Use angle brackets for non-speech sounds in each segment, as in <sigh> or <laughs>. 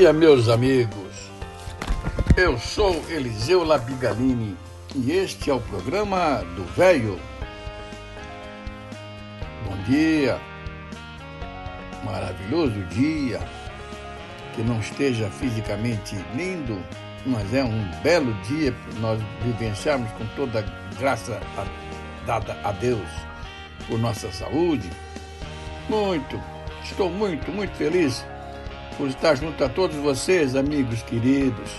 Dia, meus amigos. Eu sou Eliseu Labigalini e este é o programa do Velho. Bom dia, maravilhoso dia, que não esteja fisicamente lindo, mas é um belo dia para nós vivenciarmos com toda a graça dada a Deus por nossa saúde. Muito, estou muito, muito feliz por estar junto a todos vocês, amigos queridos.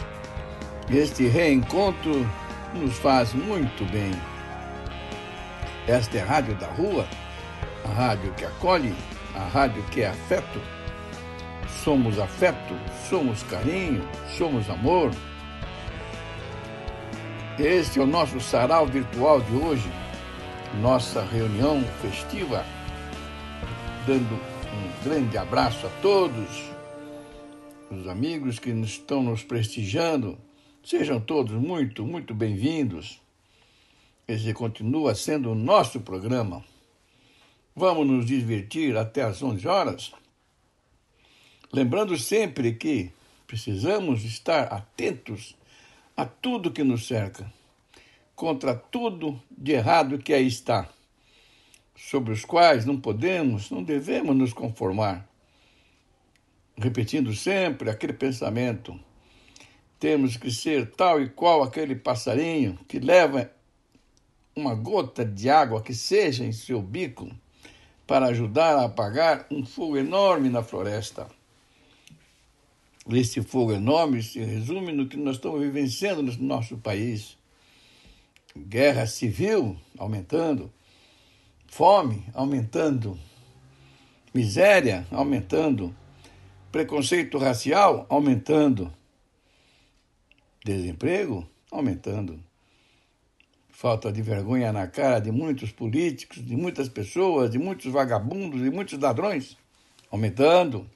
Este reencontro nos faz muito bem. Esta é a Rádio da Rua, a rádio que acolhe, a rádio que é afeto. Somos afeto, somos carinho, somos amor. Este é o nosso sarau virtual de hoje, nossa reunião festiva, dando um grande abraço a todos os amigos que estão nos prestigiando, sejam todos muito, muito bem-vindos. Esse continua sendo o nosso programa. Vamos nos divertir até às 11 horas. Lembrando sempre que precisamos estar atentos a tudo que nos cerca, contra tudo de errado que aí está, sobre os quais não podemos, não devemos nos conformar repetindo sempre aquele pensamento. Temos que ser tal e qual aquele passarinho que leva uma gota de água que seja em seu bico para ajudar a apagar um fogo enorme na floresta. Esse fogo enorme se resume no que nós estamos vivenciando no nosso país: guerra civil aumentando, fome aumentando, miséria aumentando, preconceito racial aumentando, desemprego aumentando, falta de vergonha na cara de muitos políticos, de muitas pessoas, de muitos vagabundos, de muitos ladrões aumentando.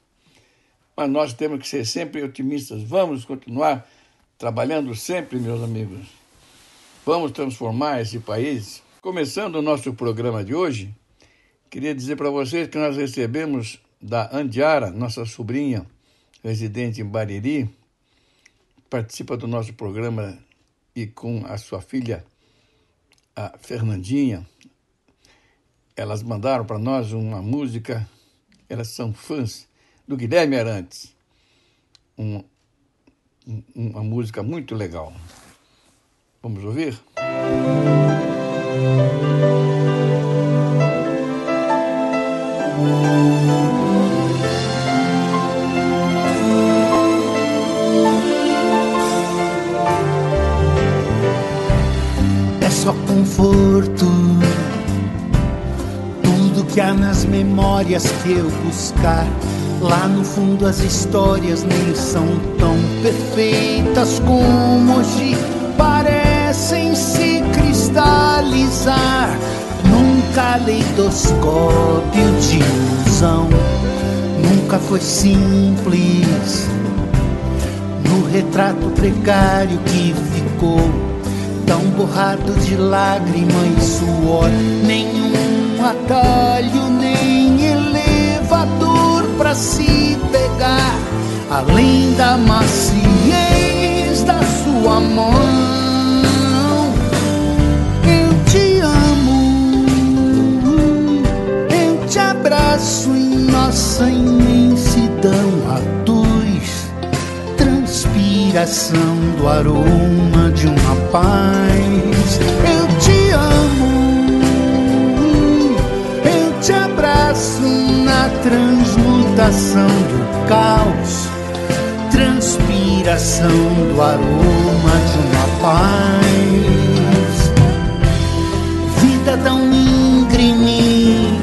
Mas nós temos que ser sempre otimistas. Vamos continuar trabalhando sempre, meus amigos. Vamos transformar esse país. Começando o nosso programa de hoje, queria dizer para vocês que nós recebemos da Andiara, nossa sobrinha, residente em Bariri, participa do nosso programa e com a sua filha, a Fernandinha. Elas mandaram para nós uma música, elas são fãs do Guilherme Arantes. Um, uma música muito legal. Vamos ouvir? só memórias que eu buscar. Lá no fundo as histórias nem são tão perfeitas como hoje parecem se cristalizar num caleidoscópio de ilusão. Nunca foi simples no retrato precário que ficou tão borrado de lágrima e suor. Nenhum atalho, se pegar, além da maciez da sua mão. Eu te amo, eu te abraço em nossa imensidão. A respiração do aroma de uma paz. Eu te amo, eu te abraço transmutação do caos, transpiração do aroma de uma paz. Vida tão íngreme,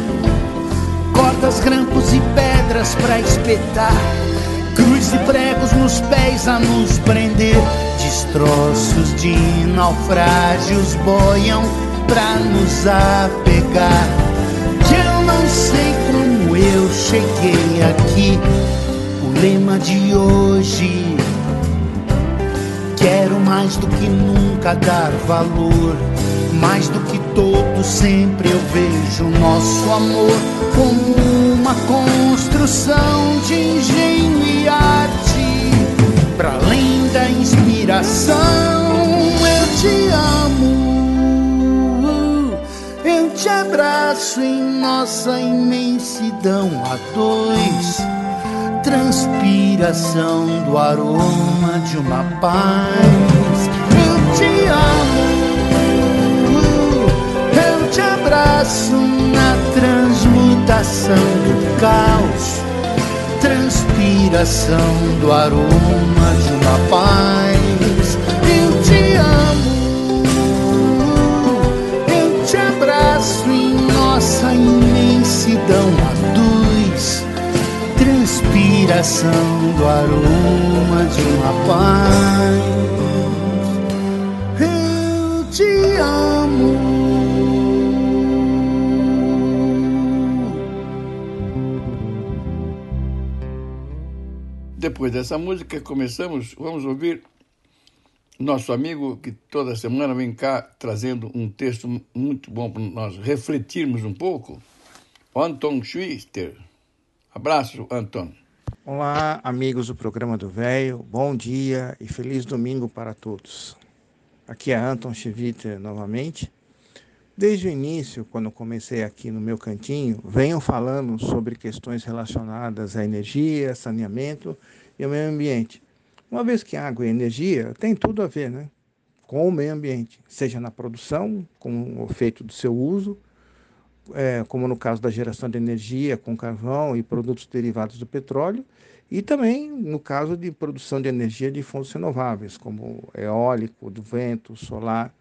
cordas, grampos e pedras para espetar, cruz e pregos nos pés a nos prender, destroços de naufrágios boiam para nos apegar. Que eu não sei como eu cheguei aqui. O lema de hoje. Quero mais do que nunca dar valor mais do que todo, sempre eu vejo nosso amor como uma construção de engenho e arte. Para além da inspiração, eu te amo. Eu te abraço em nossa imensidão a dois. Transpiração do aroma de uma paz. Eu te amo abraço na transmutação do caos, transpiração do aroma de uma paz. Imensidão a dois, transpiração do aroma de uma paz. Eu te amo. Depois dessa música, começamos, vamos ouvir nosso amigo que toda semana vem cá trazendo um texto muito bom para nós refletirmos um pouco, Anton Schwister. Abraço, Anton. Olá, amigos do programa do Velho, bom dia e feliz domingo para todos. Aqui é Anton Schwitter novamente. Desde o início, quando comecei aqui no meu cantinho, venho falando sobre questões relacionadas à energia, saneamento e ao meio ambiente. Uma vez que água e energia tem tudo a ver né, com o meio ambiente, seja na produção, com o efeito do seu uso, é, como no caso da geração de energia com carvão e produtos derivados do petróleo, e também no caso de produção de energia de fontes renováveis, como eólico, do vento, solar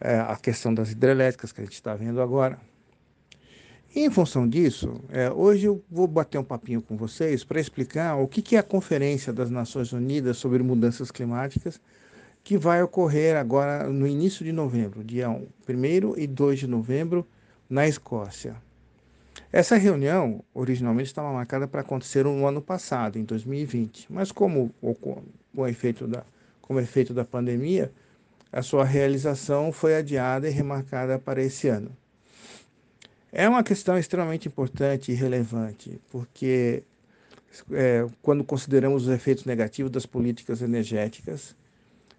é, a questão das hidrelétricas que a gente está vendo agora. E em função disso, é, hoje eu vou bater um papinho com vocês para explicar o que, que é a Conferência das Nações Unidas sobre Mudanças Climáticas, que vai ocorrer agora no início de novembro, dia 1 e 2 de novembro, na Escócia. Essa reunião originalmente estava marcada para acontecer no ano passado, em 2020, mas como o efeito da, como efeito da pandemia, a sua realização foi adiada e remarcada para esse ano. É uma questão extremamente importante e relevante, porque é, quando consideramos os efeitos negativos das políticas energéticas,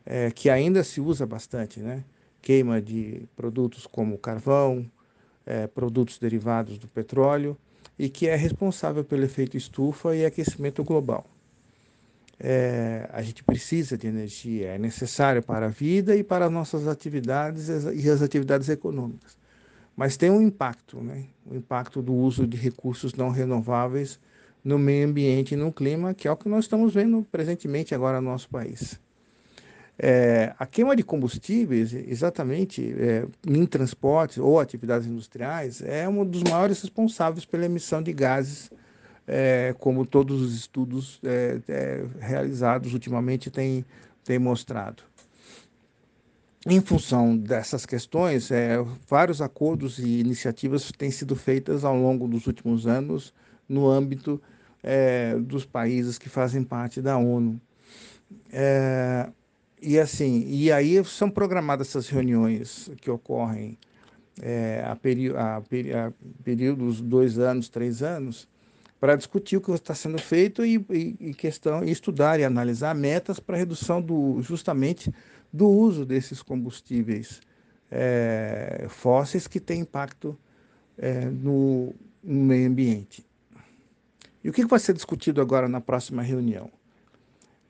é, que ainda se usa bastante, né? queima de produtos como carvão, é, produtos derivados do petróleo, e que é responsável pelo efeito estufa e aquecimento global é, a gente precisa de energia, é necessário para a vida e para as nossas atividades e as atividades econômicas. Mas tem um impacto, né? o impacto do uso de recursos não renováveis no meio ambiente e no clima, que é o que nós estamos vendo presentemente agora no nosso país. É, a queima de combustíveis, exatamente é, em transportes ou atividades industriais, é um dos maiores responsáveis pela emissão de gases é, como todos os estudos é, é, realizados ultimamente têm, têm mostrado. Em função dessas questões, é, vários acordos e iniciativas têm sido feitas ao longo dos últimos anos no âmbito dos países que fazem parte da ONU. É, e assim, e aí são programadas essas reuniões que ocorrem é, a, peri a, peri a períodos dois anos, três anos, para discutir o que está sendo feito e, e, e, questão e estudar e analisar metas para redução do justamente do uso desses combustíveis é, fósseis que têm impacto é, no, no, meio ambiente. E o que vai ser discutido agora na próxima reunião?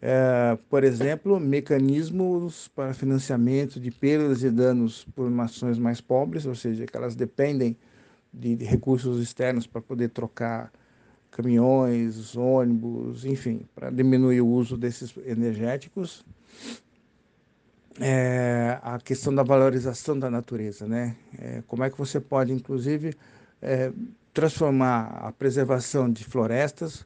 É, por exemplo, mecanismos para financiamento de perdas e danos por nações mais pobres, ou seja, que elas dependem de, de recursos externos para poder trocar caminhões, ônibus, enfim, para diminuir o uso desses energéticos. É, a questão da valorização da natureza, né? É, como é que você pode, inclusive, é, transformar a preservação de florestas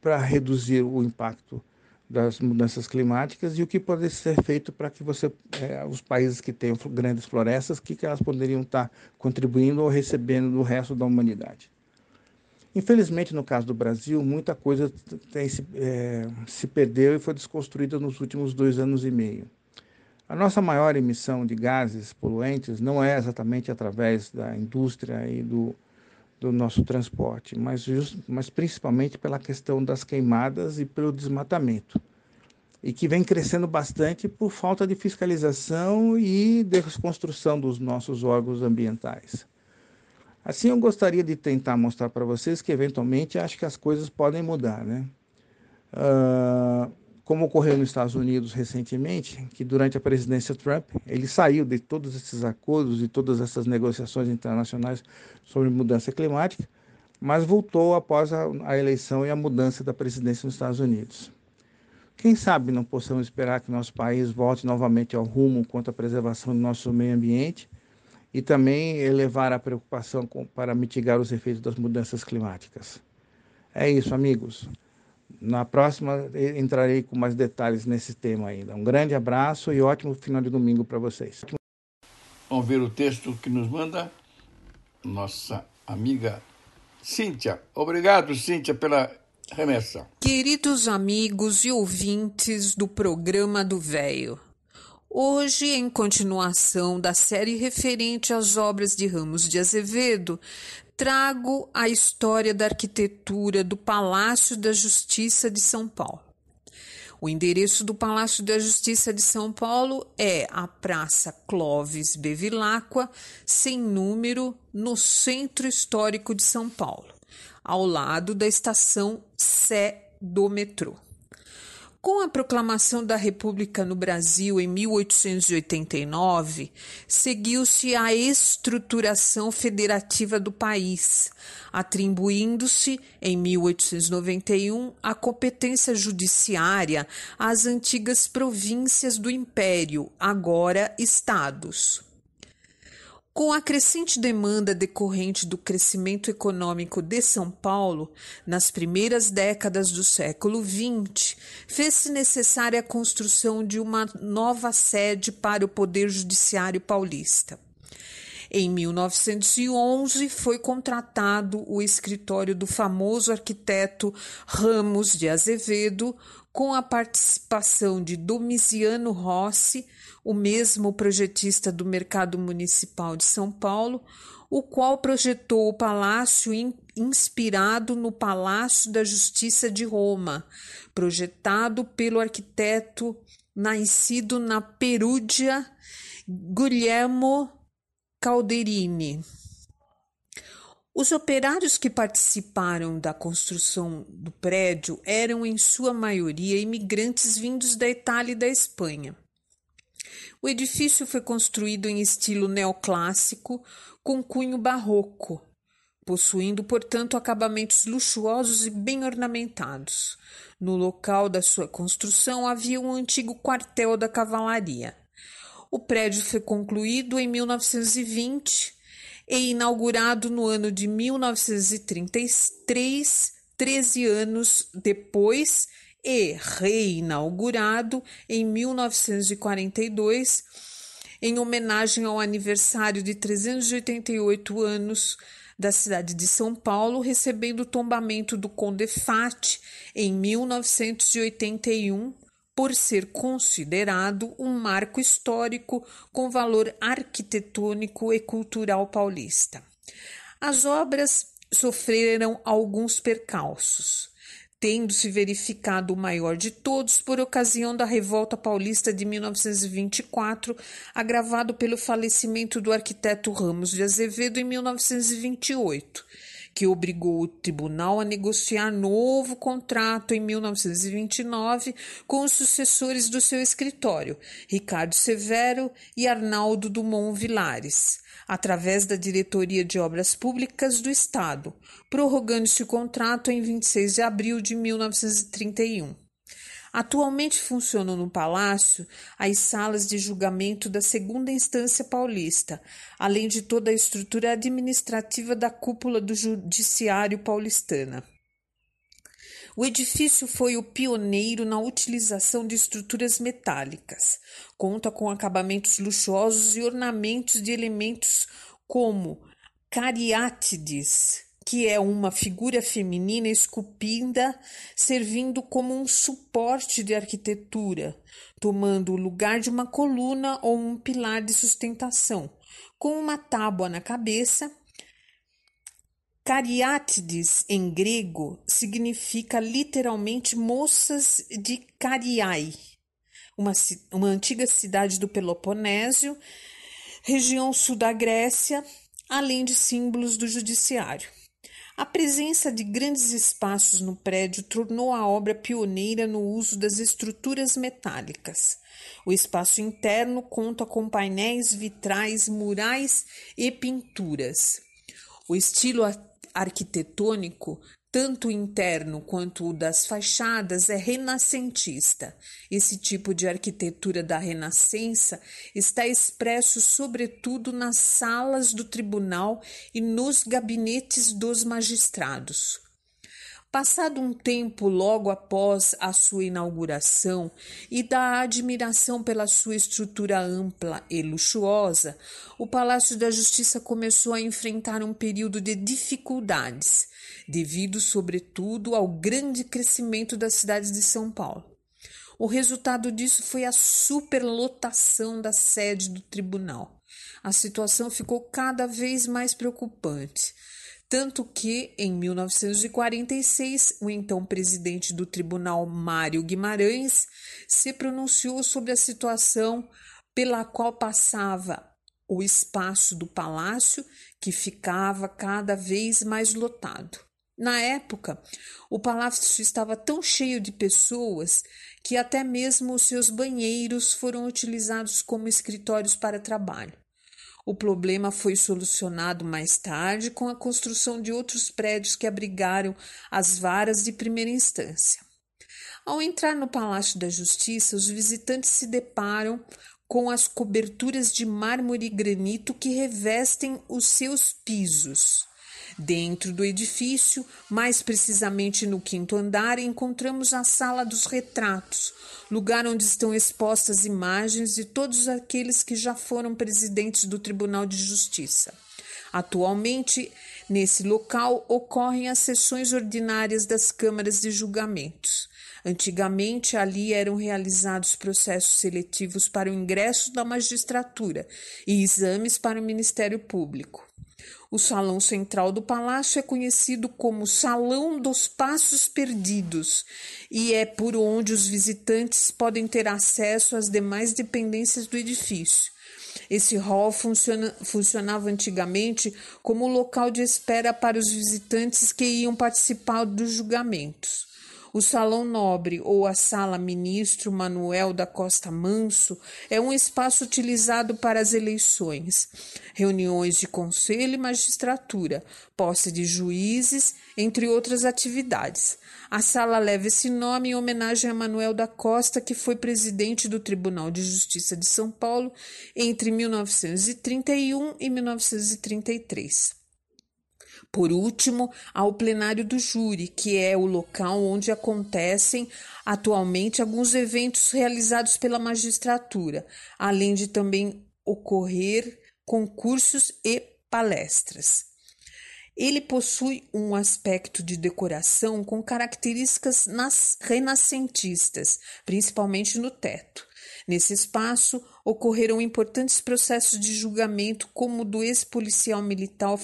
para reduzir o impacto das mudanças climáticas e o que pode ser feito para que você é, os países que têm grandes florestas que, que elas poderiam estar contribuindo ou recebendo do resto da humanidade. Infelizmente, no caso do Brasil, muita coisa tem, se, é, se perdeu e foi desconstruída nos últimos dois anos e meio. A nossa maior emissão de gases poluentes não é exatamente através da indústria e do, do nosso transporte, mas, just, mas principalmente pela questão das queimadas e pelo desmatamento, e que vem crescendo bastante por falta de fiscalização e desconstrução dos nossos órgãos ambientais. Assim, eu gostaria de tentar mostrar para vocês que, eventualmente, acho que as coisas podem mudar, né? Uh, como ocorreu nos Estados Unidos recentemente, que durante a presidência Trump, ele saiu de todos esses acordos e todas essas negociações internacionais sobre mudança climática, mas voltou após a, a eleição e a mudança da presidência nos Estados Unidos. Quem sabe não possamos esperar que nosso país volte novamente ao rumo quanto à preservação do nosso meio ambiente e também elevar a preocupação com, para mitigar os efeitos das mudanças climáticas. É isso, amigos. Na próxima entrarei com mais detalhes nesse tema ainda. Um grande abraço e ótimo final de domingo para vocês. Vamos ver o texto que nos manda nossa amiga Cíntia. Obrigado, Cíntia, pela remessa. Queridos amigos e ouvintes do programa do Véio. Hoje, em continuação da série referente às obras de Ramos de Azevedo, trago a história da arquitetura do Palácio da Justiça de São Paulo. O endereço do Palácio da Justiça de São Paulo é a Praça Clóvis Bevilacqua, sem número, no Centro Histórico de São Paulo, ao lado da estação Sé do metrô. Com a proclamação da República no Brasil em 1889, seguiu-se a estruturação federativa do país, atribuindo-se, em 1891, a competência judiciária às antigas províncias do Império, agora estados. Com a crescente demanda decorrente do crescimento econômico de São Paulo, nas primeiras décadas do século XX, fez-se necessária a construção de uma nova sede para o Poder Judiciário paulista. Em 1911, foi contratado o escritório do famoso arquiteto Ramos de Azevedo, com a participação de Domiciano Rossi, o mesmo projetista do Mercado Municipal de São Paulo, o qual projetou o palácio in, inspirado no Palácio da Justiça de Roma, projetado pelo arquiteto nascido na Perúdia, Guglielmo Calderini. Os operários que participaram da construção do prédio eram, em sua maioria, imigrantes vindos da Itália e da Espanha. O edifício foi construído em estilo neoclássico, com cunho barroco, possuindo, portanto, acabamentos luxuosos e bem ornamentados. No local da sua construção havia um antigo quartel da cavalaria. O prédio foi concluído em 1920 e inaugurado no ano de 1933, 13 anos depois, e reinaugurado em 1942, em homenagem ao aniversário de 388 anos da cidade de São Paulo, recebendo o tombamento do Conde Fat em 1981, por ser considerado um marco histórico com valor arquitetônico e cultural paulista. As obras sofreram alguns percalços tendo-se verificado o maior de todos por ocasião da Revolta Paulista de 1924, agravado pelo falecimento do arquiteto Ramos de Azevedo em 1928, que obrigou o tribunal a negociar novo contrato em 1929 com os sucessores do seu escritório, Ricardo Severo e Arnaldo Dumont Vilares através da Diretoria de Obras Públicas do Estado, prorrogando-se o contrato em 26 de abril de 1931. Atualmente funcionam no palácio as salas de julgamento da segunda instância paulista, além de toda a estrutura administrativa da cúpula do judiciário paulistana. O edifício foi o pioneiro na utilização de estruturas metálicas. Conta com acabamentos luxuosos e ornamentos de elementos como cariátides, que é uma figura feminina esculpida, servindo como um suporte de arquitetura, tomando o lugar de uma coluna ou um pilar de sustentação, com uma tábua na cabeça. Cariátides, em grego, significa literalmente moças de Cariai, uma, uma antiga cidade do Peloponésio, região sul da Grécia, além de símbolos do judiciário. A presença de grandes espaços no prédio tornou a obra pioneira no uso das estruturas metálicas. O espaço interno conta com painéis vitrais, murais e pinturas. O estilo arquitetônico tanto interno quanto o das fachadas é renascentista. Esse tipo de arquitetura da Renascença está expresso sobretudo nas salas do tribunal e nos gabinetes dos magistrados. Passado um tempo logo após a sua inauguração e da admiração pela sua estrutura ampla e luxuosa, o Palácio da Justiça começou a enfrentar um período de dificuldades devido, sobretudo, ao grande crescimento das cidades de São Paulo. O resultado disso foi a superlotação da sede do tribunal. A situação ficou cada vez mais preocupante, tanto que, em 1946, o então presidente do tribunal, Mário Guimarães, se pronunciou sobre a situação pela qual passava o espaço do palácio, que ficava cada vez mais lotado. Na época, o palácio estava tão cheio de pessoas que até mesmo os seus banheiros foram utilizados como escritórios para trabalho. O problema foi solucionado mais tarde com a construção de outros prédios que abrigaram as varas de primeira instância. Ao entrar no Palácio da Justiça, os visitantes se deparam com as coberturas de mármore e granito que revestem os seus pisos. Dentro do edifício, mais precisamente no quinto andar, encontramos a Sala dos Retratos, lugar onde estão expostas imagens de todos aqueles que já foram presidentes do Tribunal de Justiça. Atualmente, nesse local ocorrem as sessões ordinárias das câmaras de julgamentos. Antigamente, ali eram realizados processos seletivos para o ingresso da magistratura e exames para o Ministério Público. O salão central do palácio é conhecido como Salão dos Passos Perdidos e é por onde os visitantes podem ter acesso às demais dependências do edifício. Esse hall funciona, funcionava antigamente como local de espera para os visitantes que iam participar dos julgamentos. O Salão Nobre ou a Sala Ministro Manuel da Costa Manso é um espaço utilizado para as eleições, reuniões de conselho e magistratura, posse de juízes, entre outras atividades. A sala leva esse nome em homenagem a Manuel da Costa, que foi presidente do Tribunal de Justiça de São Paulo entre 1931 e 1933. Por último, há o plenário do júri, que é o local onde acontecem atualmente alguns eventos realizados pela magistratura, além de também ocorrer concursos e palestras. Ele possui um aspecto de decoração com características renascentistas, principalmente no teto. Nesse espaço ocorreram importantes processos de julgamento, como o do ex-policial militar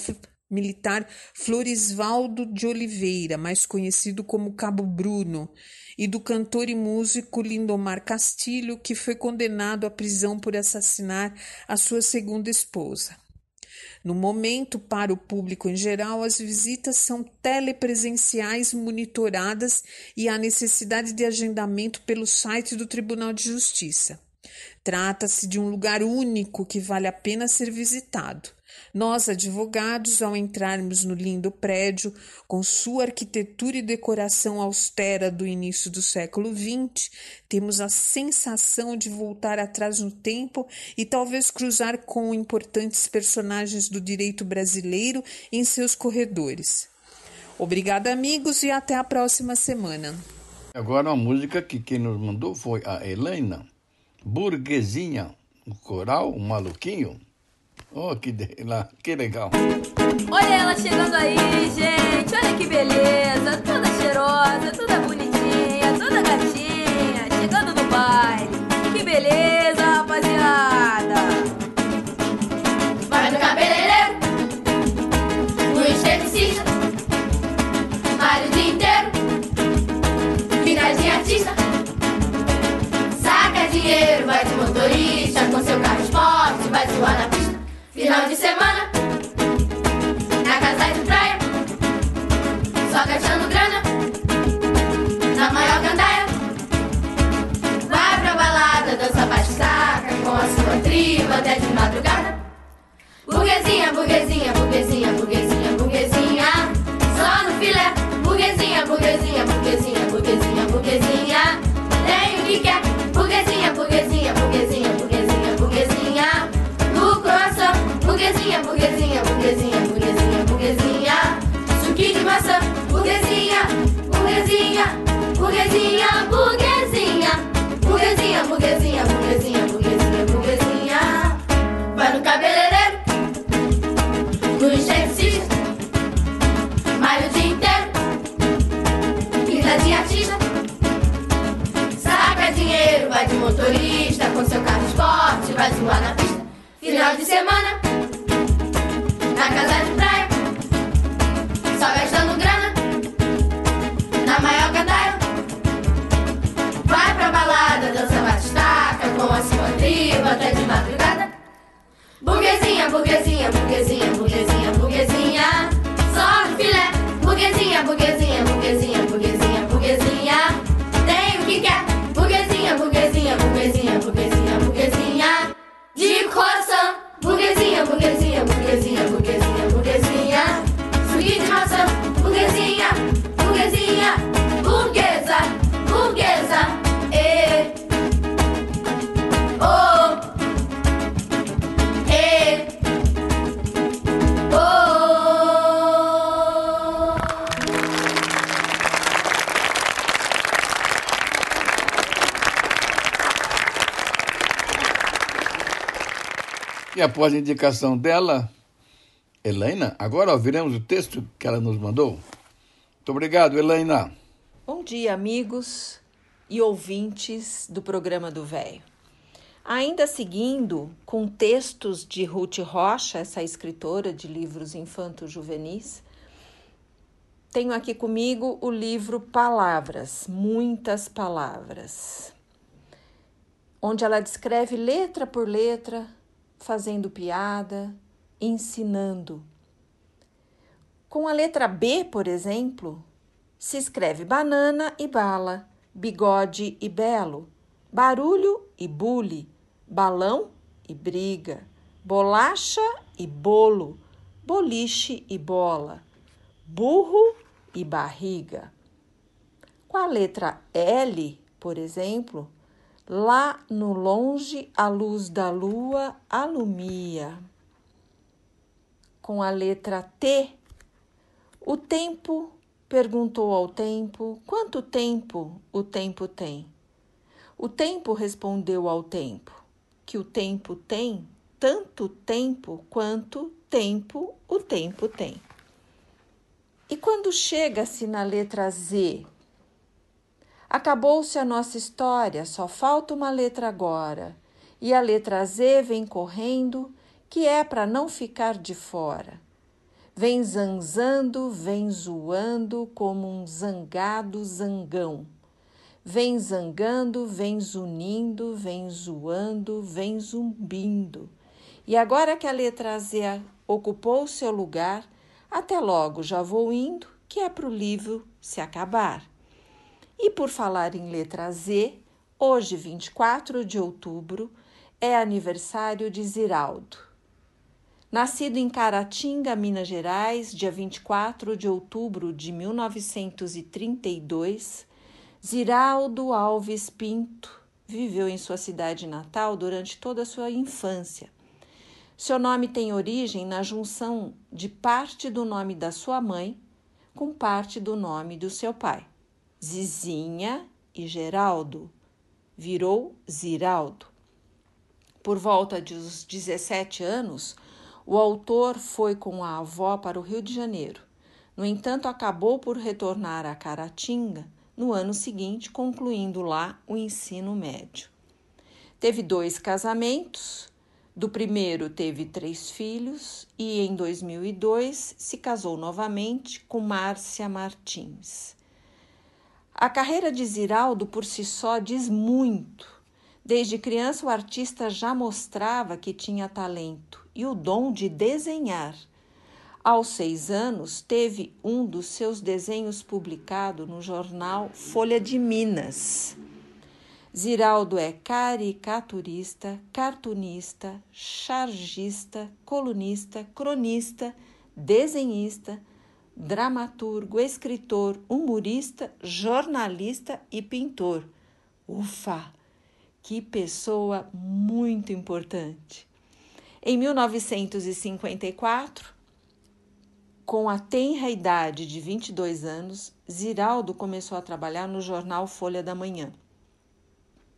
militar Florisvaldo de Oliveira, mais conhecido como Cabo Bruno, e do cantor e músico Lindomar Castilho, que foi condenado à prisão por assassinar a sua segunda esposa. No momento, para o público em geral, as visitas são telepresenciais monitoradas e há necessidade de agendamento pelo site do Tribunal de Justiça. Trata-se de um lugar único que vale a pena ser visitado. Nós, advogados, ao entrarmos no lindo prédio, com sua arquitetura e decoração austera do início do século XX, temos a sensação de voltar atrás no tempo e talvez cruzar com importantes personagens do direito brasileiro em seus corredores. Obrigada, amigos, e até a próxima semana. Agora, uma música que quem nos mandou foi a Helena, Burguesinha, o coral, o maluquinho. Oh, que, de... lá, que legal. Olha ela chegando aí, gente. Olha que beleza. Toda cheirosa, toda bonitinha, toda gatinha. Chegando no baile. Que beleza, rapaziada. Vai no cabeleireiro, no esteticista, malha o dia inteiro, vida de artista. Saca dinheiro, vai de motorista, com seu carro esporte, vai zoar na. Final de semana, na casa de praia, só gastando grana, na maior gandaia. Vai pra balada, dança bate-saca, com a sua tribo até de madrugada. Burguesinha, burguesinha, burguesinha, burguesinha, burguesinha. Só no filé. Burguesinha, burguesinha, burguesinha, burguesinha, burguesinha. Tem o que quer. Burguesinha, burguesinha. Burguesinha, burguesinha, burguesinha, burguesinha, burguesinha. Vai no cabeleireiro no esteticista, malha o dia inteiro, vida de artista, saca dinheiro, vai de motorista, com seu carro esporte, vai zoar na pista, final de semana, na casa após a indicação dela, Helena, agora ouviremos o texto que ela nos mandou. Muito obrigado, Helena. Bom dia, amigos e ouvintes do programa do Velho. Ainda seguindo com textos de Ruth Rocha, essa escritora de livros infanto-juvenis, tenho aqui comigo o livro Palavras, Muitas Palavras, onde ela descreve letra por letra, fazendo piada, ensinando. Com a letra B, por exemplo, se escreve banana e bala, bigode e belo, barulho e bule, balão e briga, bolacha e bolo, boliche e bola, burro e barriga. Com a letra L, por exemplo, lá no longe a luz da lua alumia. Com a letra T, o tempo perguntou ao tempo quanto tempo o tempo tem. O tempo respondeu ao tempo que o tempo tem tanto tempo quanto tempo o tempo tem. E quando chega-se na letra Z, acabou-se a nossa história, só falta uma letra agora. E a letra Z vem correndo, que é para não ficar de fora. Vem zanzando, vem zoando como um zangado zangão. Vem zangando, vem zunindo, vem zoando, vem zumbindo. E agora que a letra Z ocupou seu lugar, até logo já vou indo, que é para o livro se acabar. E por falar em letra Z, hoje, 24 de outubro, é aniversário de Ziraldo. Nascido em Caratinga, Minas Gerais, dia 24 de outubro de 1932, Ziraldo Alves Pinto viveu em sua cidade natal durante toda a sua infância. Seu nome tem origem na junção de parte do nome da sua mãe com parte do nome do seu pai. Zizinha e Geraldo virou Ziraldo. Por volta dos 17 anos, o autor foi com a avó para o Rio de Janeiro. No entanto, acabou por retornar a Caratinga no ano seguinte, concluindo lá o ensino médio. Teve dois casamentos. Do primeiro teve três filhos e em 2002 se casou novamente com Márcia Martins. A carreira de Ziraldo por si só diz muito. Desde criança, o artista já mostrava que tinha talento e o dom de desenhar. Aos seis anos, teve um dos seus desenhos publicado no jornal Folha de Minas. Ziraldo é caricaturista, cartunista, chargista, colunista, cronista, desenhista, dramaturgo, escritor, humorista, jornalista e pintor. Ufa! Que pessoa muito importante! Em 1954, com a tenra idade de 22 anos, Ziraldo começou a trabalhar no jornal Folha da Manhã.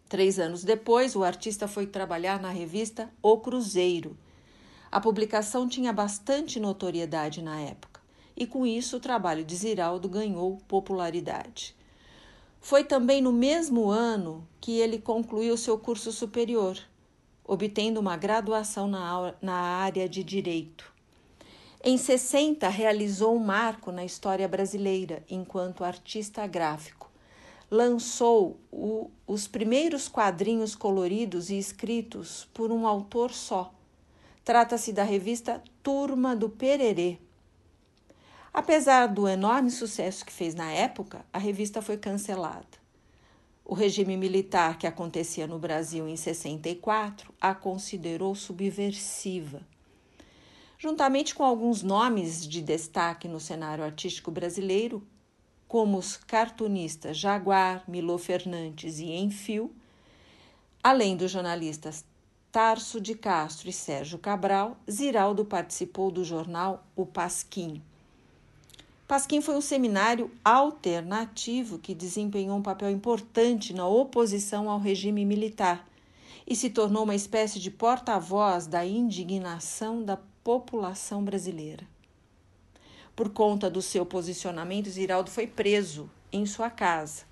Três anos depois, o artista foi trabalhar na revista O Cruzeiro. A publicação tinha bastante notoriedade na época, e com isso o trabalho de Ziraldo ganhou popularidade. Foi também no mesmo ano que ele concluiu seu curso superior, obtendo uma graduação na, área de direito. Em 60, realizou um marco na história brasileira enquanto artista gráfico. Lançou o, os primeiros quadrinhos coloridos e escritos por um autor só. Trata-se da revista Turma do Pererê. Apesar do enorme sucesso que fez na época, a revista foi cancelada. O regime militar que acontecia no Brasil em 64 a considerou subversiva. Juntamente com alguns nomes de destaque no cenário artístico brasileiro, como os cartunistas Jaguar, Milô Fernandes e Enfio, além dos jornalistas Tarso de Castro e Sérgio Cabral, Ziraldo participou do jornal O Pasquim. Pasquim foi um seminário alternativo que desempenhou um papel importante na oposição ao regime militar e se tornou uma espécie de porta-voz da indignação da população brasileira. Por conta do seu posicionamento, Ziraldo foi preso em sua casa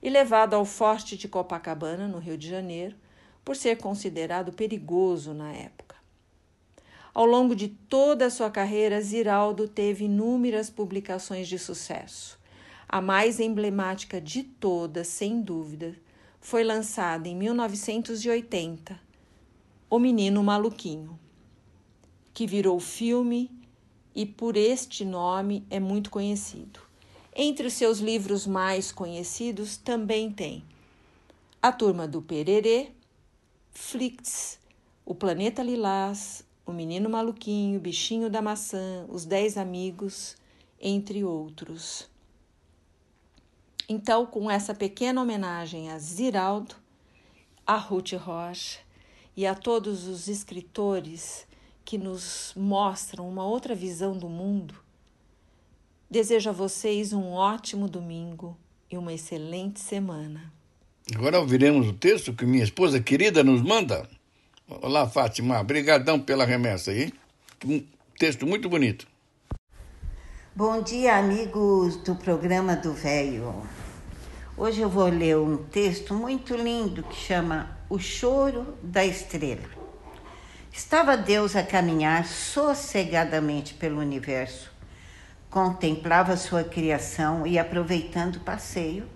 e levado ao Forte de Copacabana, no Rio de Janeiro, por ser considerado perigoso na época. Ao longo de toda a sua carreira, Ziraldo teve inúmeras publicações de sucesso. A mais emblemática de todas, sem dúvida, foi lançada em 1980, O Menino Maluquinho, que virou filme e por este nome é muito conhecido. Entre os seus livros mais conhecidos também tem A Turma do Pererê, Flix, O Planeta Lilás, o Menino Maluquinho, Bichinho da Maçã, Os Dez Amigos, entre outros. Então, com essa pequena homenagem a Ziraldo, a Ruth Rocha e a todos os escritores que nos mostram uma outra visão do mundo, desejo a vocês um ótimo domingo e uma excelente semana. Agora ouviremos o texto que minha esposa querida nos manda. Olá, Fátima. Obrigadão pela remessa aí. Um texto muito bonito. Bom dia, amigos do programa do Velho. Hoje eu vou ler um texto muito lindo que chama O Choro da Estrela. Estava Deus a caminhar sossegadamente pelo universo. Contemplava sua criação e, aproveitando o passeio,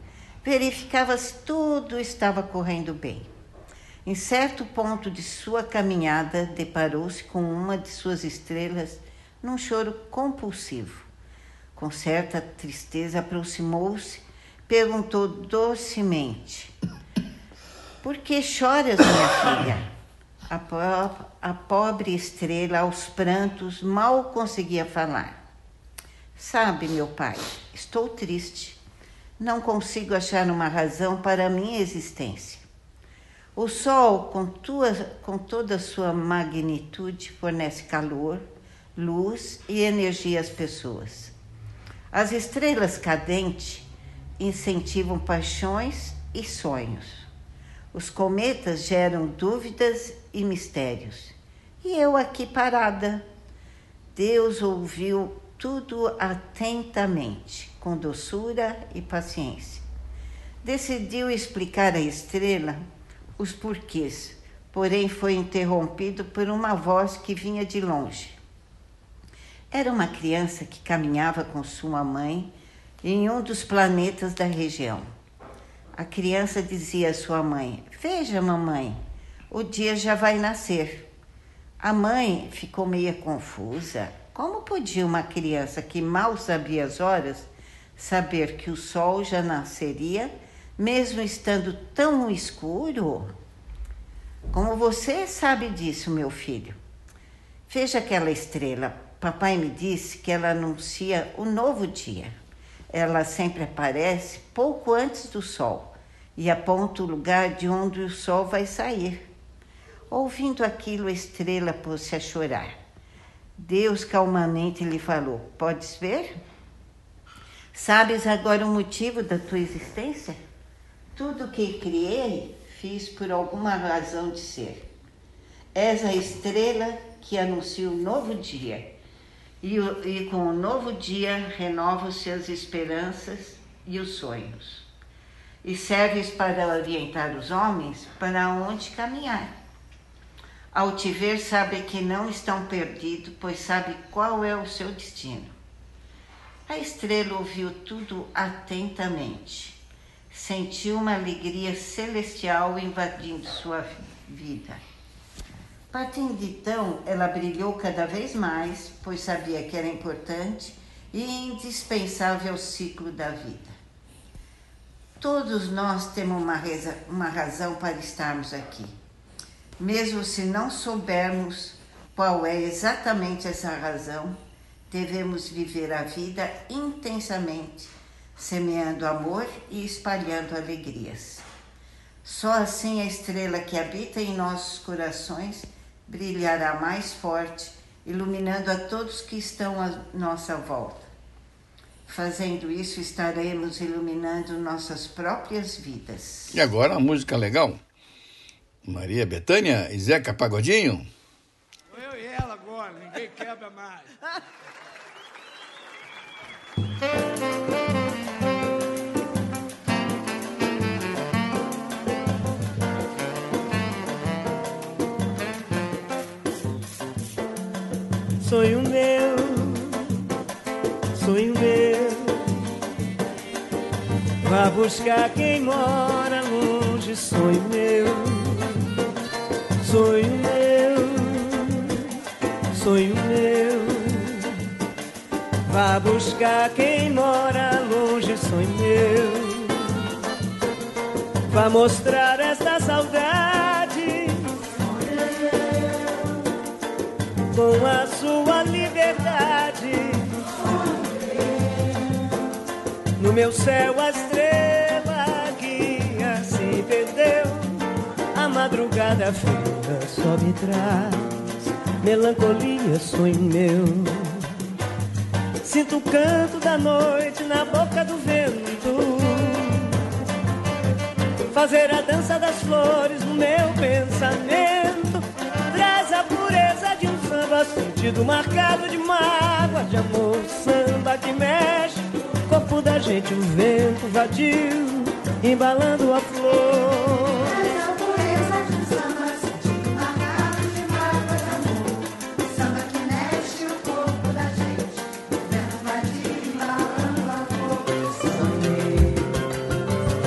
verificava se tudo estava correndo bem. Em certo ponto de sua caminhada, deparou-se com uma de suas estrelas num choro compulsivo. Com certa tristeza, aproximou-se, perguntou docemente: Por que choras, minha filha? A, po a pobre estrela, aos prantos, mal conseguia falar. Sabe, meu pai, estou triste. Não consigo achar uma razão para a minha existência. O sol, com, tua, com toda a sua magnitude, fornece calor, luz e energia às pessoas. As estrelas cadentes incentivam paixões e sonhos. Os cometas geram dúvidas e mistérios. E eu aqui parada. Deus ouviu tudo atentamente, com doçura e paciência. Decidiu explicar à estrela os porquês, porém foi interrompido por uma voz que vinha de longe. Era uma criança que caminhava com sua mãe em um dos planetas da região. A criança dizia à sua mãe: Veja, mamãe, o dia já vai nascer. A mãe ficou meio confusa. Como podia uma criança que mal sabia as horas saber que o sol já nasceria, mesmo estando tão escuro? Como você sabe disso, meu filho? Veja aquela estrela. Papai me disse que ela anuncia o novo dia. Ela sempre aparece pouco antes do sol e aponta o lugar de onde o sol vai sair. Ouvindo aquilo, a estrela pôs-se a chorar. Deus calmamente lhe falou: Podes ver? Sabes agora o motivo da tua existência? Tudo que criei fiz por alguma razão de ser. És a estrela que anuncia o novo dia, e, e com o novo dia renovam-se as esperanças e os sonhos, e serves para orientar os homens para onde caminhar. Ao te ver, sabe que não estão perdidos, pois sabe qual é o seu destino. A estrela ouviu tudo atentamente. Sentiu uma alegria celestial invadindo sua vida. Partindo então, ela brilhou cada vez mais, pois sabia que era importante e indispensável ao ciclo da vida. Todos nós temos uma, reza, uma razão para estarmos aqui mesmo se não soubermos qual é exatamente essa razão, devemos viver a vida intensamente, semeando amor e espalhando alegrias. Só assim a estrela que habita em nossos corações brilhará mais forte, iluminando a todos que estão à nossa volta. Fazendo isso, estaremos iluminando nossas próprias vidas. E agora, uma música legal. Maria Betânia e Zeca Pagodinho? Eu e ela agora, ninguém quebra mais. <laughs> Sonho meu, sonho meu, vá buscar quem mora longe, sonho meu sonho meu, sonho meu. Vá buscar quem mora longe, sonho meu. Vá mostrar esta saudade com a sua liberdade. No meu céu a estrela que assim perdeu a madrugada fria só me traz melancolia, sonho meu. Sinto o canto da noite na boca do vento. Fazer a dança das flores no meu pensamento. Samba, sentido marcado de mágoa, de amor. Samba que mexe, corpo da gente, o vento vadio, embalando a flor.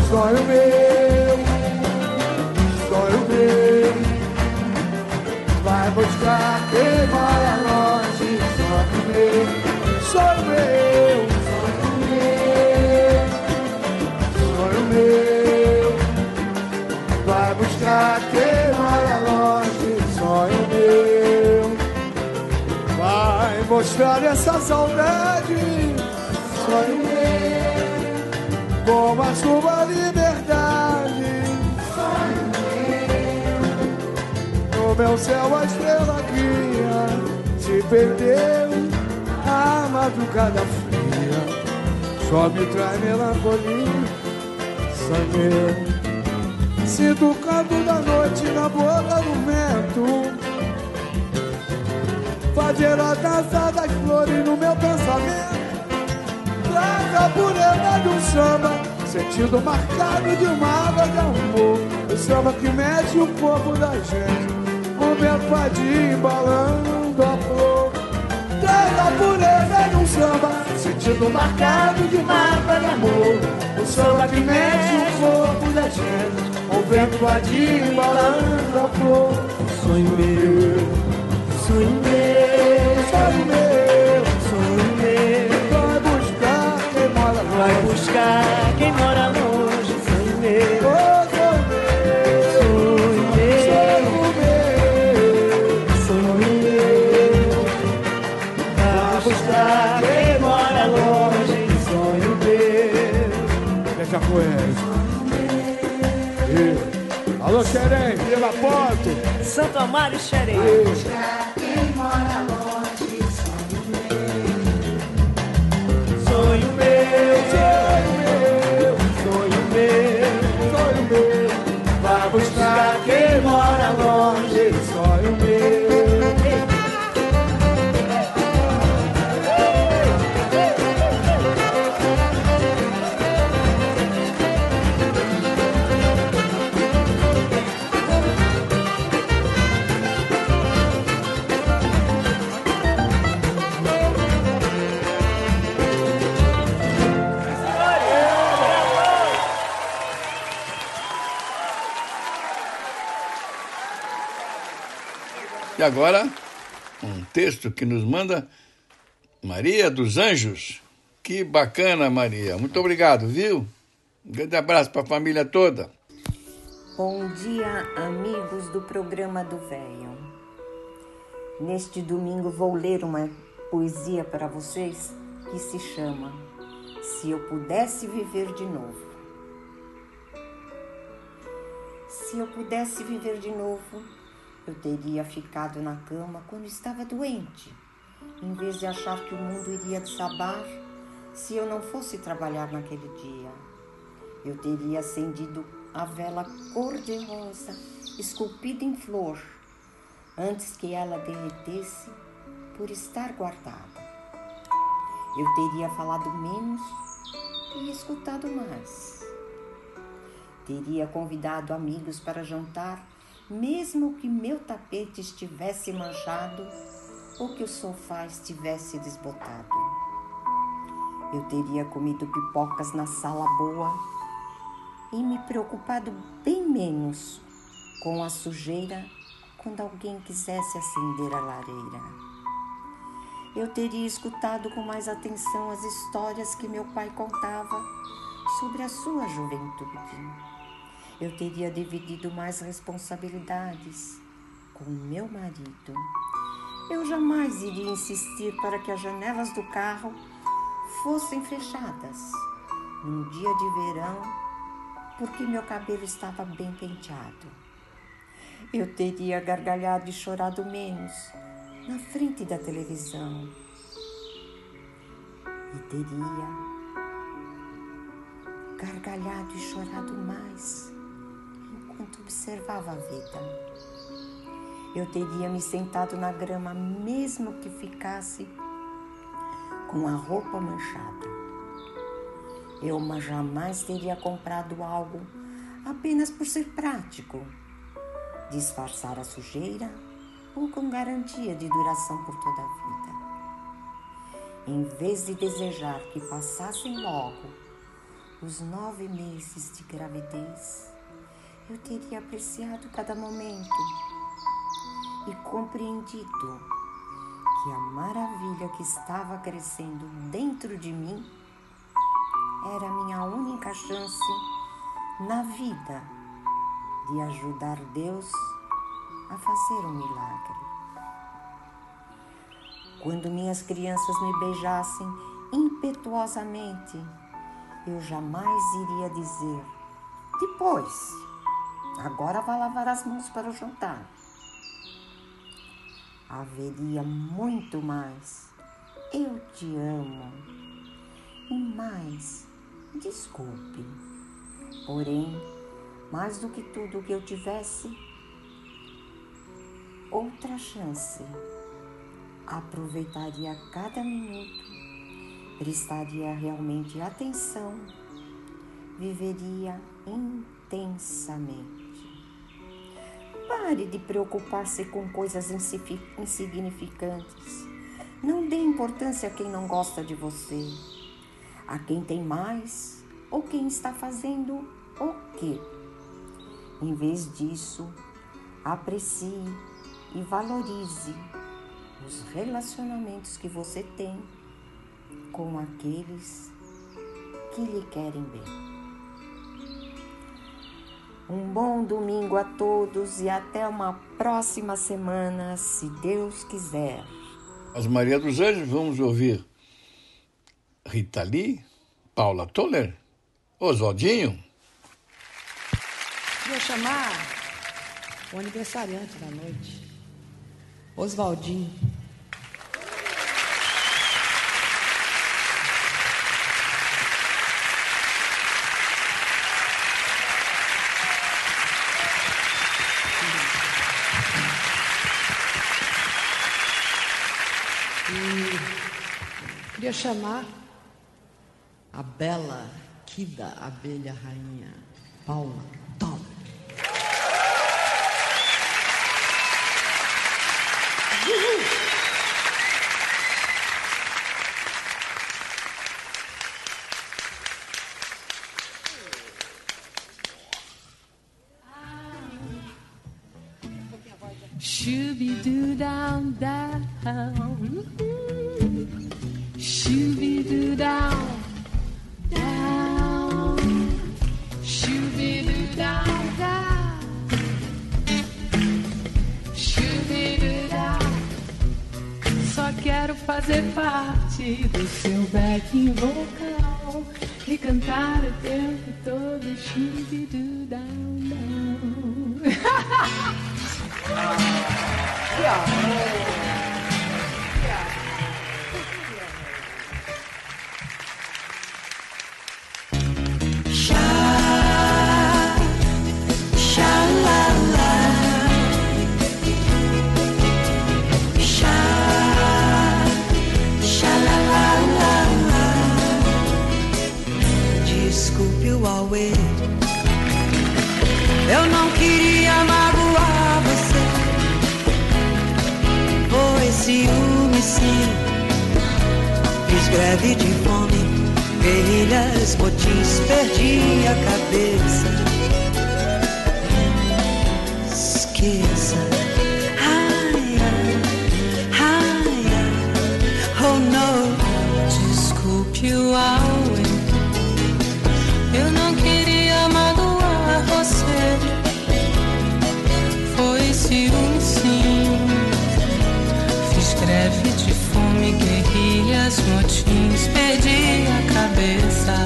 sonho meu, vai buscar quem vai longe, sonho meu, sonho meu, sonho meu, sonho meu, vai buscar quem mora longe, sonho meu, vai mostrar essa saudade, sonho meu, como a sua liberdade. Meu, meu céu a estrela guia se perdeu a madrugada fria. Só me traz melancolia, meu. Sinto o canto da noite na boca do vento fazer a dança das flores no meu pensamento. Traz a pureza de um samba, sentido marcado de uma água de amor. O samba que mexe o corpo da gente, meu padinho embalando a flor. Traz a pureza de um samba, sentido marcado de água de amor. O samba que mexe o corpo da gente, com vento adinho embalando a flor. Sonho meu sonho meu, sonho meu, sonho meu. Vai buscar quem mora vai buscar Xerém, Vila Ponto. Santo Amaro e Xerém. E agora, um texto que nos manda Maria dos Anjos. Que bacana, Maria. Muito obrigado, viu? Um grande abraço para a família toda. Bom dia, amigos do programa do Velho. Neste domingo vou ler uma poesia para vocês que se chama Se Eu Pudesse Viver de Novo. Se eu pudesse viver de novo, eu teria ficado na cama quando estava doente, em vez de achar que o mundo iria desabar se eu não fosse trabalhar naquele dia. Eu teria acendido a vela cor-de-rosa, esculpida em flor, antes que ela derretesse por estar guardada. Eu teria falado menos e escutado mais. Teria convidado amigos para jantar mesmo que meu tapete estivesse manchado ou que o sofá estivesse desbotado. Eu teria comido pipocas na sala boa e me preocupado bem menos com a sujeira quando alguém quisesse acender a lareira. Eu teria escutado com mais atenção as histórias que meu pai contava sobre a sua juventude eu teria dividido mais responsabilidades com meu marido. Eu jamais iria insistir para que as janelas do carro fossem fechadas num dia de verão, porque meu cabelo estava bem penteado. Eu teria gargalhado e chorado menos na frente da televisão. E teria gargalhado e chorado mais enquanto observava a vida. Eu teria me sentado na grama, mesmo que ficasse com a roupa manchada. Eu jamais teria comprado algo apenas por ser prático, disfarçar a sujeira ou com garantia de duração por toda a vida. Em vez de desejar que passassem logo os nove meses de gravidez, eu teria apreciado cada momento e compreendido que a maravilha que estava crescendo dentro de mim era a minha única chance na vida de ajudar Deus a fazer um milagre. Quando minhas crianças me beijassem impetuosamente, eu jamais iria dizer: depois, agora vá lavar as mãos para o jantar. Haveria muito mais. Eu te amo. E mais, desculpe. Porém, mais do que tudo que eu tivesse, outra chance. Aproveitaria cada minuto, prestaria realmente atenção, viveria intensamente. Pare de preocupar-se com coisas insignificantes. Não dê importância a quem não gosta de você, a quem tem mais ou quem está fazendo o quê. Em vez disso, aprecie e valorize os relacionamentos que você tem com aqueles que lhe querem bem. Um bom domingo a todos e até uma próxima semana, se Deus quiser. As Maria dos Anjos, vamos ouvir Rita Lee, Paula Toller, Oswaldinho. Queria chamar o aniversariante da noite, Oswaldinho. Queria chamar a bela Kida Abelha Rainha, Paula Tom. <laughs> motins. Perdi a cabeça.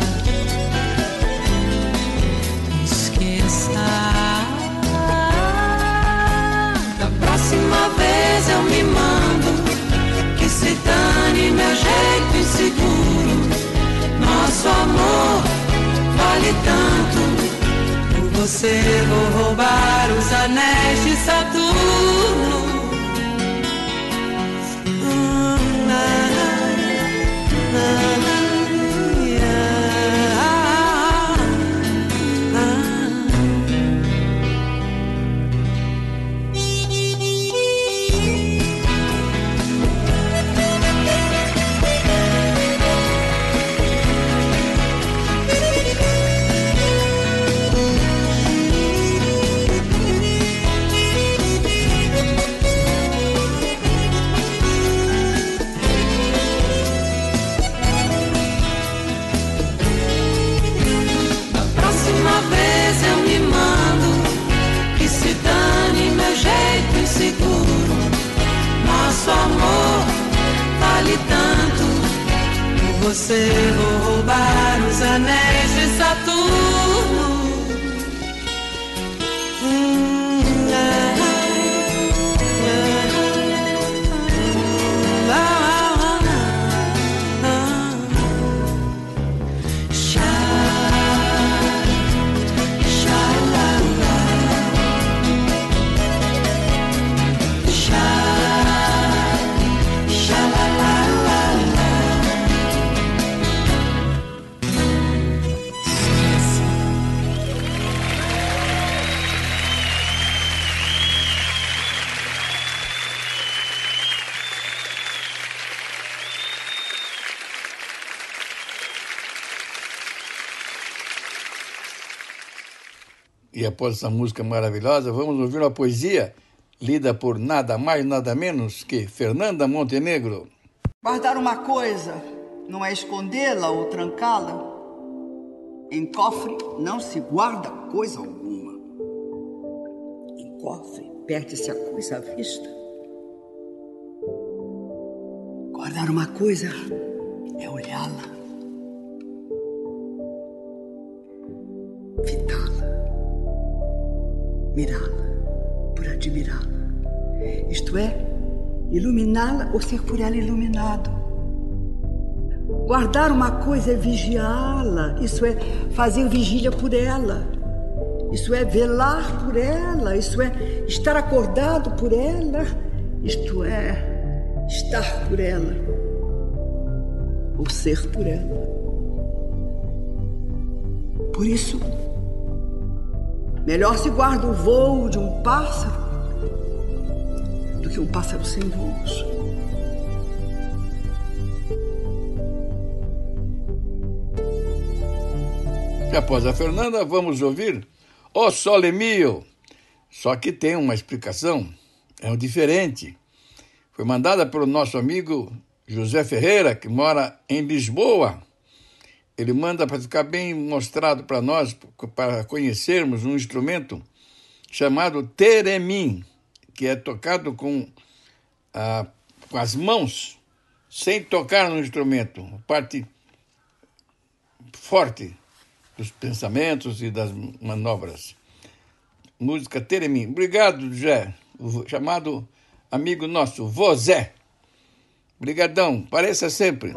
Esqueça. Da próxima vez eu me mando. Que se dane meu jeito inseguro. Nosso amor vale tanto. Por você vou roubar os anéis de Saturno. Você vou roubar os anéis de Saturno. E após essa música maravilhosa, vamos ouvir uma poesia lida por nada mais, nada menos que Fernanda Montenegro. Guardar uma coisa não é escondê-la ou trancá-la. Em cofre não se guarda coisa alguma. Em cofre perde-se a coisa à vista. Guardar uma coisa é olhá-la, mirá-la, por admirá-la. Isto é, iluminá-la ou ser por ela iluminado. Guardar uma coisa é vigiá-la, isso é fazer vigília por ela, isso é velar por ela, isso é estar acordado por ela, isto é estar por ela ou ser por ela. Por isso, melhor se guarda o voo de um pássaro do que um pássaro sem voos. E após a Fernanda, vamos ouvir O Sole Mio. Só que tem uma explicação, é um diferente. Foi mandada pelo nosso amigo José Ferreira, que mora em Lisboa. Ele manda para ficar bem mostrado para nós, para conhecermos um instrumento chamado teremim, que é tocado com, ah, com as mãos, sem tocar no instrumento, parte forte dos pensamentos e das manobras. Música Teremim. Obrigado, Jé, chamado amigo nosso, Vozé. Obrigadão, pareça sempre.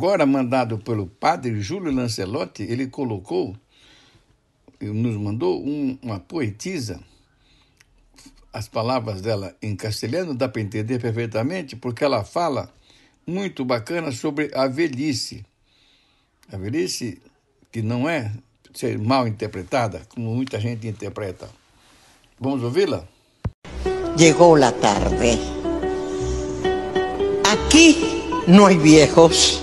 Agora mandado pelo padre Júlio Lancelotti, ele colocou, nos mandou um, uma poetisa. As palavras dela em castelhano dá para entender perfeitamente, porque ela fala muito bacana sobre a velhice. A velhice que não é ser mal interpretada, como muita gente interpreta. Vamos ouvi-la? Llegó la tarde. Aquí no hay viejos,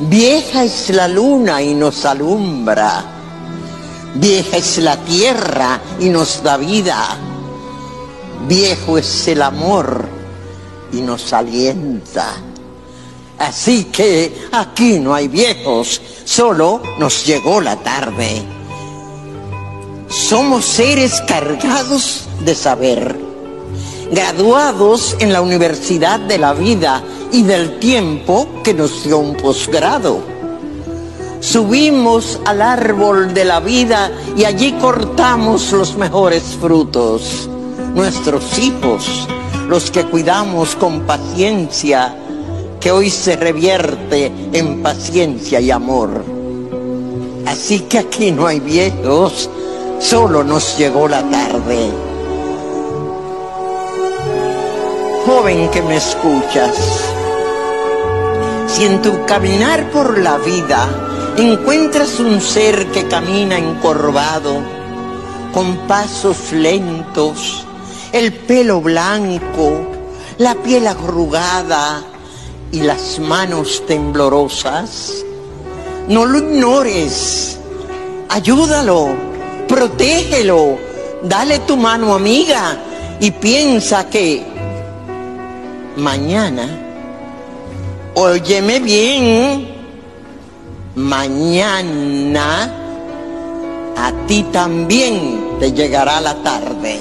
Vieja es la luna y nos alumbra. Vieja es la tierra y nos da vida. Viejo es el amor y nos alienta. Así que aquí no hay viejos, solo nos llegó la tarde. Somos seres cargados de saber, graduados en la Universidad de la Vida y del Tiempo que nos dio un posgrado. Subimos al árbol de la vida y allí cortamos los mejores frutos. Nuestros hijos, los que cuidamos con paciencia, que hoy se revierte en paciencia y amor. Así que aquí no hay viejos, solo nos llegó la tarde. Joven que me escuchas, si en tu caminar por la vida encuentras un ser que camina encorvado, con pasos lentos, el pelo blanco, la piel arrugada y las manos temblorosas, no lo ignores, ayúdalo, protégelo, dale tu mano amiga y piensa que mañana, óyeme bien, mañana a ti también te llegará la tarde.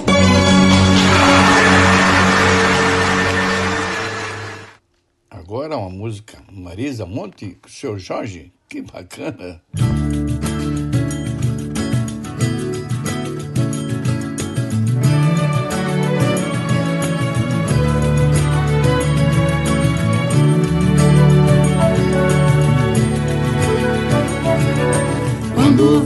Agora uma música Marisa Monte, seu Jorge, que bacana.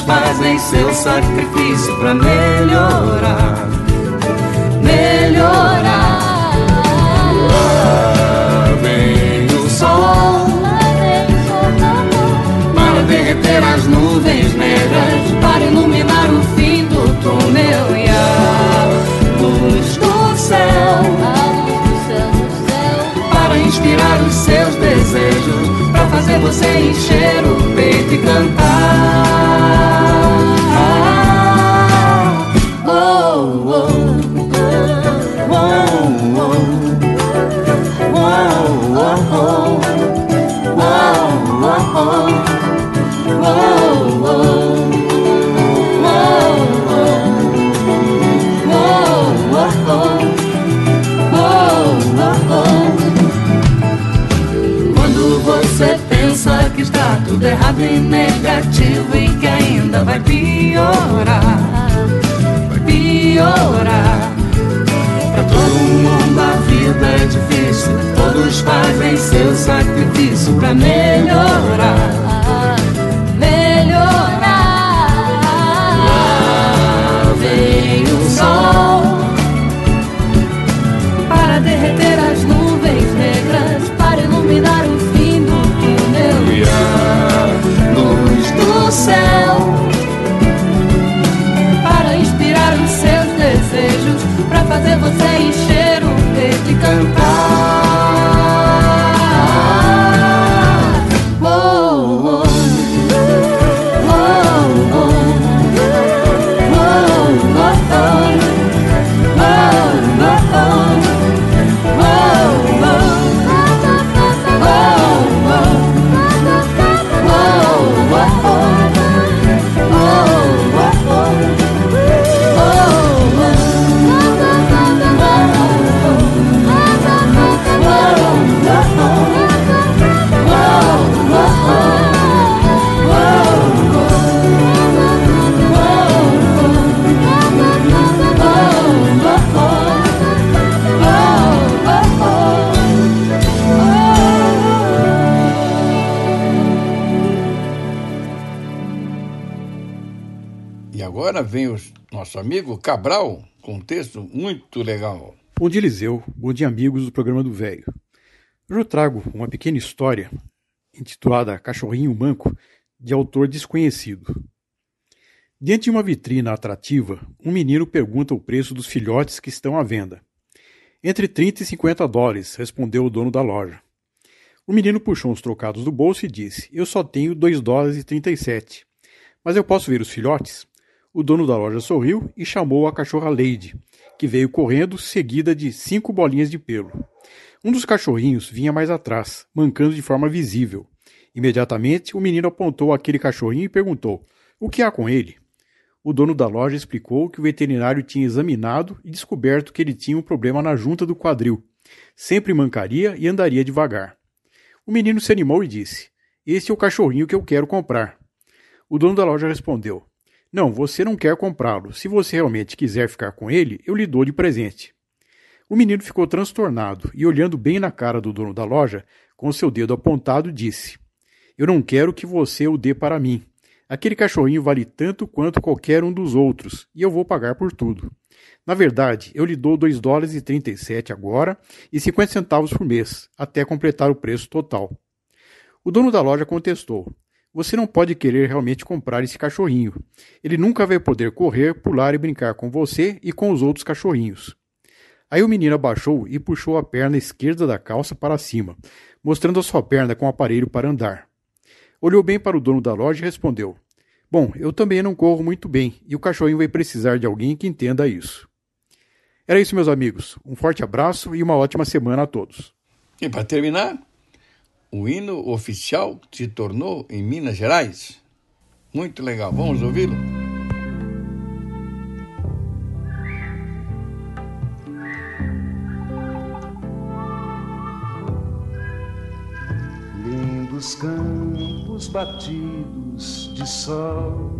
Fazem seu sacrifício pra melhorar, melhorar. Lá vem o sol para derreter as nuvens negras, para iluminar o fim do túnel e a luz do céu. para inspirar os seus desejos, pra fazer você encher o Cabral, com um texto muito legal. Bom dia, Eliseu. Bom dia, amigos do programa do Velho. Hoje eu trago uma pequena história intitulada Cachorrinho Manco, de autor desconhecido. Diante de uma vitrina atrativa, um menino pergunta o preço dos filhotes que estão à venda. Entre 30 e 50 dólares, respondeu o dono da loja. O menino puxou uns trocados do bolso e disse: Eu só tenho 2 dólares e 37. Mas eu posso ver os filhotes? O dono da loja sorriu e chamou a cachorra Lady, que veio correndo, seguida de cinco bolinhas de pelo. Um dos cachorrinhos vinha mais atrás, mancando de forma visível. Imediatamente, o menino apontou aquele cachorrinho e perguntou: O que há com ele? O dono da loja explicou que o veterinário tinha examinado e descoberto que ele tinha um problema na junta do quadril. Sempre mancaria e andaria devagar. O menino se animou e disse: Este é o cachorrinho que eu quero comprar. O dono da loja respondeu: não, você não quer comprá-lo. Se você realmente quiser ficar com ele, eu lhe dou de presente. O menino ficou transtornado e, olhando bem na cara do dono da loja, com seu dedo apontado, disse: Eu não quero que você o dê para mim. Aquele cachorrinho vale tanto quanto qualquer um dos outros, e eu vou pagar por tudo. Na verdade, eu lhe dou 2 dólares e 37 agora e 50 centavos por mês, até completar o preço total. O dono da loja contestou: você não pode querer realmente comprar esse cachorrinho. Ele nunca vai poder correr, pular e brincar com você e com os outros cachorrinhos. Aí o menino abaixou e puxou a perna esquerda da calça para cima, mostrando a sua perna com o aparelho para andar. Olhou bem para o dono da loja e respondeu: Bom, eu também não corro muito bem e o cachorrinho vai precisar de alguém que entenda isso. Era isso, meus amigos. Um forte abraço e uma ótima semana a todos. E para terminar, o hino oficial se tornou em Minas Gerais. Muito legal, vamos ouvi-lo? Lindos campos batidos de sol,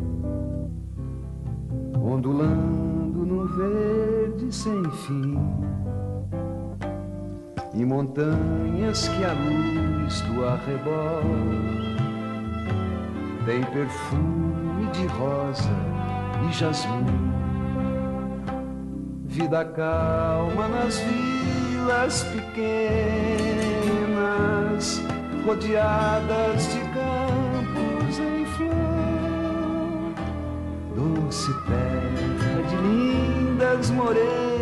ondulando no verde sem fim e montanhas que a luz do arrebol tem perfume de rosa e jasmim. Vida calma nas vilas pequenas, rodeadas de campos em flor, doce terra de lindas morenas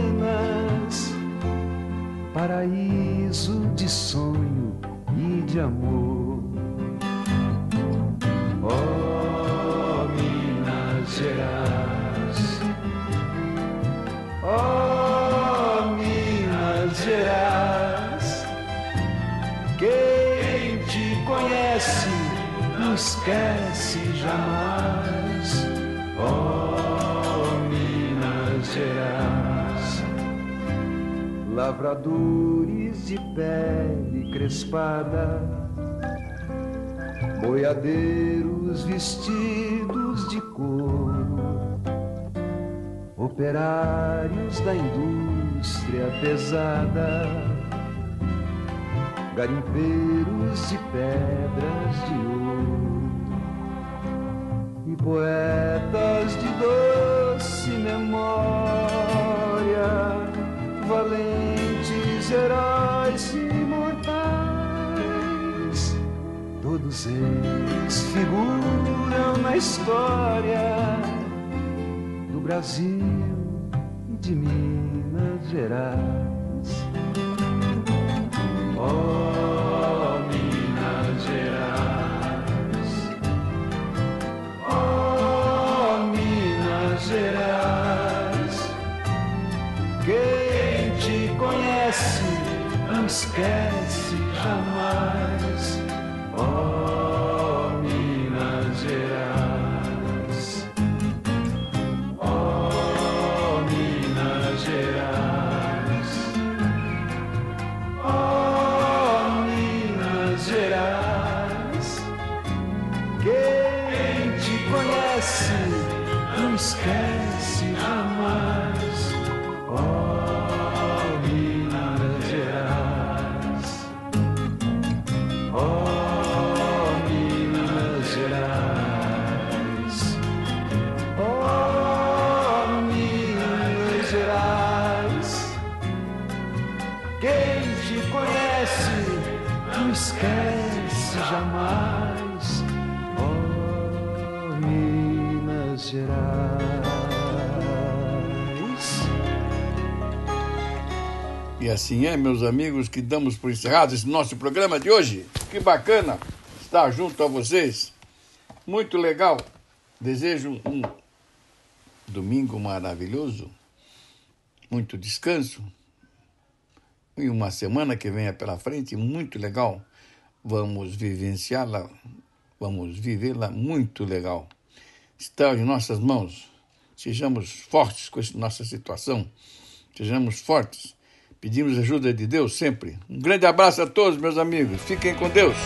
paraíso de sonho e de amor. Oh, Minas Gerais, oh, Minas Gerais, quem te conhece não esquece jamais. Lavradores de pele crespada, boiadeiros vestidos de couro, operários da indústria pesada, garimpeiros de pedras de ouro e poetas de doce memória, valentes heróis imortais, todos eles figuram na história do Brasil e de Minas Gerais. Oh, assim é, meus amigos, que damos por encerrado esse nosso programa de hoje. Que bacana estar junto a vocês. Muito legal. Desejo um domingo maravilhoso, muito descanso e uma semana que venha pela frente muito legal. Vamos vivenciá-la, vamos vivê-la muito legal. Está em nossas mãos. Sejamos fortes com essa nossa situação. Sejamos fortes. Pedimos ajuda de Deus sempre. Um grande abraço a todos, meus amigos. Fiquem com Deus.